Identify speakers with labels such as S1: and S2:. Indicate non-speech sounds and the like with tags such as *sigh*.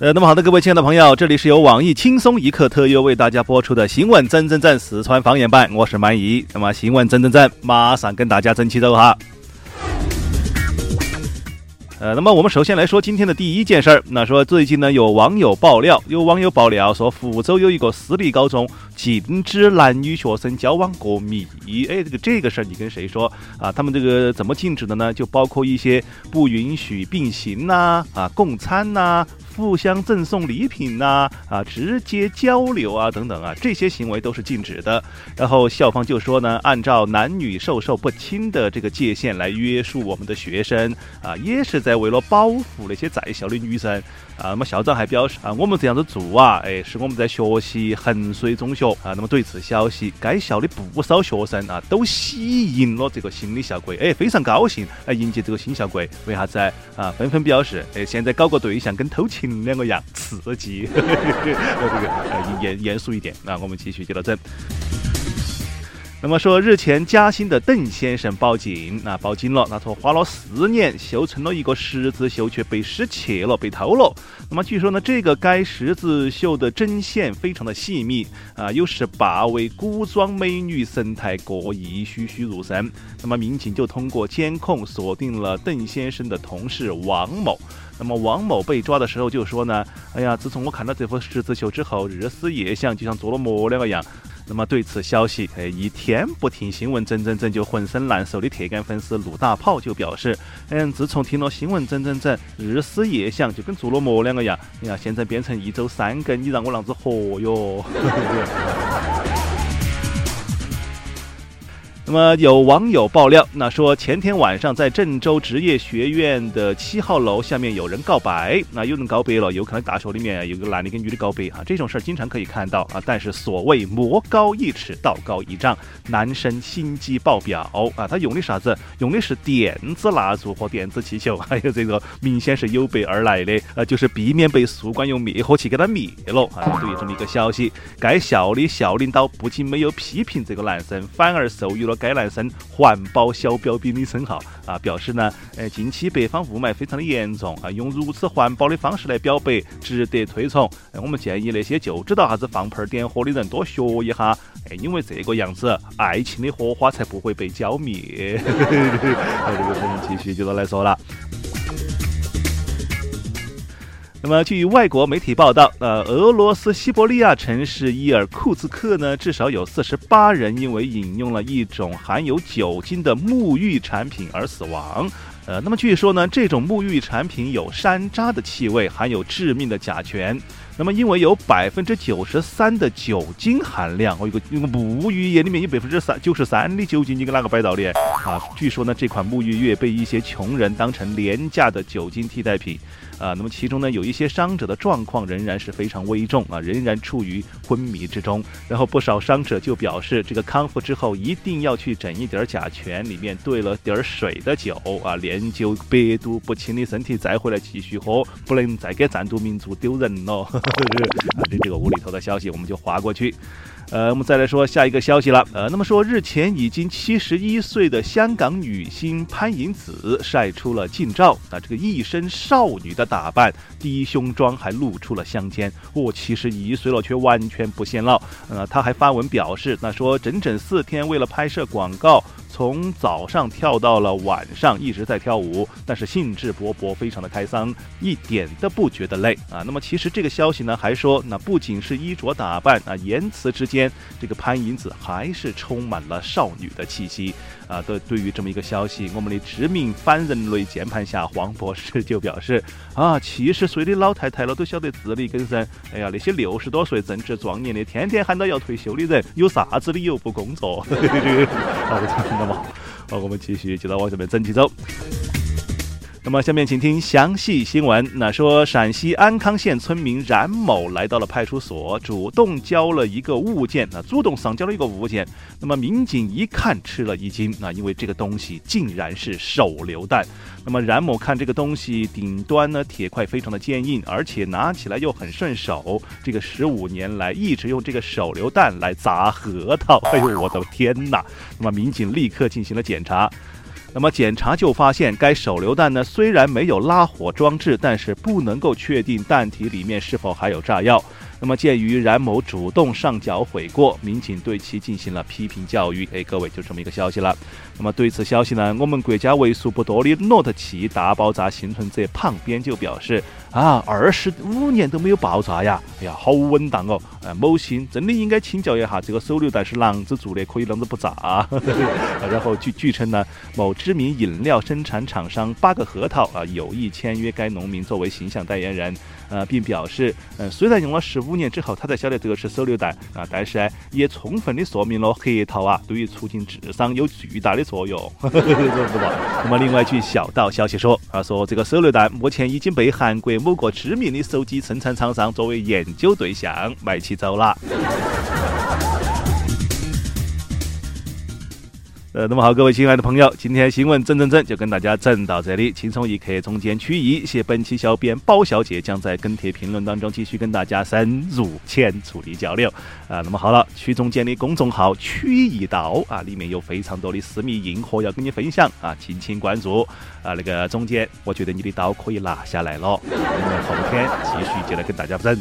S1: 呃，那么好的，各位亲爱的朋友，这里是由网易轻松一刻特约为大家播出的新闻真真正四川方言版，我是满意。那么新闻真真正马上跟大家整起走哈。呃，那么我们首先来说今天的第一件事儿。那说最近呢，有网友爆料，有网友爆料说，福州有一个私立高中禁止男女学生交往过密。哎，这个这个事儿你跟谁说啊？他们这个怎么禁止的呢？就包括一些不允许并行呐，啊，共餐呐。互相赠送礼品呐，啊，直接交流啊，等等啊，这些行为都是禁止的。然后校方就说呢，按照男女授受不亲的这个界限来约束我们的学生啊，也是在为了保护那些在校的女生啊。那么校长还表示啊，我们这样子做啊，哎，是我们在学习衡水中学啊。那么对此消息，该校的不少学生啊都喜迎了这个新的校规，哎，非常高兴来迎接这个新校规。为啥子啊？纷纷表示，哎，现在搞个对象跟偷情。两个样刺激，这个严严肃一点。那我们继续接着整。那么说，日前嘉兴的邓先生报警，那报警了。他说花了四年修成了一个十字绣，却被失窃了，被偷了。那么据说呢，这个该十字绣的针线非常的细密啊，有十八位古装美女，神态各异，栩栩如生。那么民警就通过监控锁定了邓先生的同事王某。那么王某被抓的时候就说呢：“哎呀，自从我看到这幅十字绣之后，日思夜想，就像做了魔了个样。”那么对此消息，哎，一天不听新闻，整整整就浑身难受的铁杆粉丝陆大炮就表示：“嗯，自从听了新闻，整整整日思夜想，就跟做了魔两个样。哎呀，现在变成一周三更，你让我啷子活哟？” *laughs* 那么有网友爆料，那说前天晚上在郑州职业学院的七号楼下面有人告白，那有人告白了，有可能大学里面有个男的跟女的告白啊，这种事儿经常可以看到啊。但是所谓魔高一尺，道高一丈，男生心机爆表啊，他用的啥子？用的是电子蜡烛和电子气球，还有这个明显是有备而来的，呃，就是避免被宿管用灭火器给他灭了啊。对于这么一个消息，该校的校领导不仅没有批评这个男生，反而授予了。该男生环保小标兵的称号啊，表示呢，呃，近期北方雾霾非常的严重啊，用如此环保的方式来表白，值得推崇。我们建议那些就知道啥子放炮点火的人多学一下，哎，因为这个样子，爱情的火花才不会被浇灭。这个我们继续接着来说了。那么，据外国媒体报道，呃，俄罗斯西伯利亚城市伊尔库茨克呢，至少有四十八人因为饮用了一种含有酒精的沐浴产品而死亡。呃，那么据说呢，这种沐浴产品有山楂的气味，含有致命的甲醛。那么因为有百分之九十三的酒精含量，哦，一个一个沐浴液里面有百分之三九十三的酒精，你给哪个摆道理？啊，据说呢，这款沐浴液被一些穷人当成廉价的酒精替代品。啊，那么其中呢，有一些伤者的状况仍然是非常危重啊，仍然处于昏迷之中。然后不少伤者就表示，这个康复之后一定要去整一点甲醛里面兑了点水的酒啊，炼就百毒不侵的身体再回来继续喝，不能再给战斗民族丢人了。是啊，对这个无厘头的消息我们就划过去。呃，我们再来说下一个消息了。呃，那么说日前已经七十一岁的香港女星潘迎紫晒出了近照，啊，这个一身少女的打扮，低胸装还露出了香肩。哦，七十一岁了却完全不显老。呃，她还发文表示，那说整整四天为了拍摄广告。从早上跳到了晚上，一直在跳舞，但是兴致勃勃，非常的开桑，一点都不觉得累啊。那么其实这个消息呢，还说那不仅是衣着打扮啊，言辞之间，这个潘迎紫还是充满了少女的气息啊。对，对于这么一个消息，我们的知名反人类键盘侠黄博士就表示啊，七十岁的老太太了都晓得自力更生。哎呀，那些六十多岁正值壮年的，天天喊到要退休的人，有啥子理由不工作？那 *laughs* 好，我们继续接着往这边整起走。那么下面请听详细新闻。那说陕西安康县村民冉某来到了派出所，主动交了一个物件，那主动上交了一个物件。那么民警一看吃了一惊，那因为这个东西竟然是手榴弹。那么冉某看这个东西顶端呢铁块非常的坚硬，而且拿起来又很顺手。这个十五年来一直用这个手榴弹来砸核桃。哎呦我的天哪！那么民警立刻进行了检查。那么检查就发现，该手榴弹呢虽然没有拉火装置，但是不能够确定弹体里面是否还有炸药。那么鉴于冉某主动上缴悔过，民警对其进行了批评教育。哎，各位就这么一个消息了。那么对此消息呢，我们国家为数不多的诺特奇大爆炸幸存者旁边就表示：啊，二十五年都没有爆炸呀！哎呀，好稳当哦！呃，某星真的应该请教一下，这个手榴弹是啷子做的，可以啷子不炸？*laughs* 然后据据称呢，某知名饮料生产厂商八个核桃啊有意签约该农民作为形象代言人。呃，并表示，嗯，虽然用了十五年之后，他才晓得这个是手榴弹啊，但是呢，也充分的说明了核桃啊，对于促进智商有巨大的作用。*laughs* 那么，另外一句小道消息说，啊，说这个手榴弹目前已经被韩国某个知名的手机生产厂商作为研究对象买起走了。呃，那么好，各位亲爱的朋友，今天新闻整整整就跟大家整到这里。轻松一刻，中间曲艺，谢本期小编包小姐将在跟帖评论当中继续跟大家深入浅出的交流。啊，那么好了，曲中间的公众号曲一道啊，里面有非常多的私密硬货要跟你分享啊，敬请关注。啊，那个中间，我觉得你的刀可以拿下来了，我们后天继续接着跟大家整。